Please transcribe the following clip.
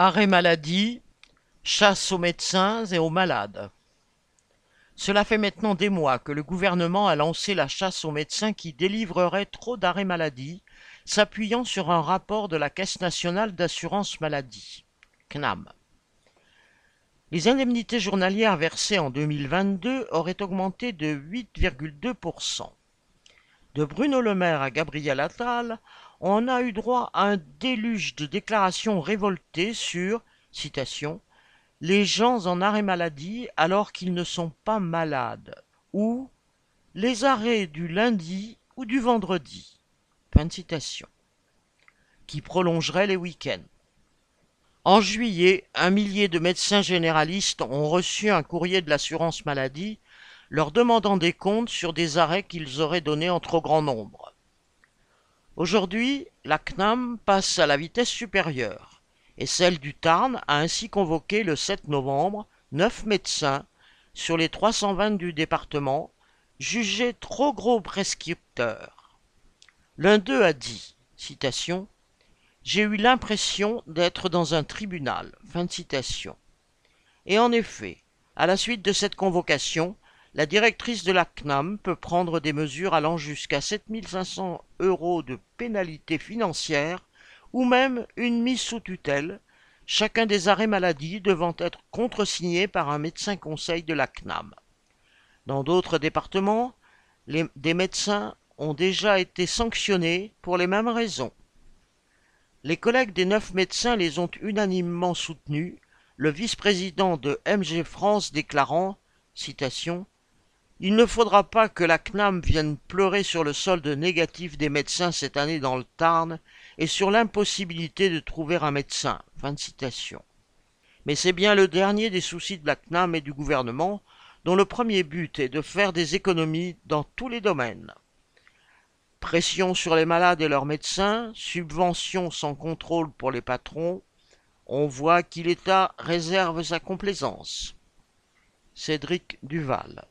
Arrêt maladie, chasse aux médecins et aux malades. Cela fait maintenant des mois que le gouvernement a lancé la chasse aux médecins qui délivreraient trop d'arrêts maladie, s'appuyant sur un rapport de la Caisse nationale d'assurance maladie, CNAM. Les indemnités journalières versées en 2022 auraient augmenté de 8,2%. De Bruno Le Maire à Gabriel Attal, on a eu droit à un déluge de déclarations révoltées sur, les gens en arrêt maladie alors qu'ils ne sont pas malades, ou les arrêts du lundi ou du vendredi, qui prolongeraient les week-ends. En juillet, un millier de médecins généralistes ont reçu un courrier de l'assurance maladie leur demandant des comptes sur des arrêts qu'ils auraient donnés en trop grand nombre. Aujourd'hui, la CNAM passe à la vitesse supérieure, et celle du Tarn a ainsi convoqué le 7 novembre neuf médecins sur les 320 du département, jugés trop gros prescripteurs. L'un d'eux a dit, citation, J'ai eu l'impression d'être dans un tribunal. Fin. Et en effet, à la suite de cette convocation, la directrice de la CNAM peut prendre des mesures allant jusqu'à 7500 euros de pénalité financière ou même une mise sous tutelle, chacun des arrêts maladie devant être contresigné par un médecin conseil de la CNAM. Dans d'autres départements, des médecins ont déjà été sanctionnés pour les mêmes raisons. Les collègues des neuf médecins les ont unanimement soutenus, le vice-président de MG France déclarant citation il ne faudra pas que la CNAM vienne pleurer sur le solde négatif des médecins cette année dans le Tarn et sur l'impossibilité de trouver un médecin. Fin de. Mais c'est bien le dernier des soucis de la CNAM et du gouvernement, dont le premier but est de faire des économies dans tous les domaines. Pression sur les malades et leurs médecins, subventions sans contrôle pour les patrons, on voit qui l'État réserve sa complaisance. Cédric Duval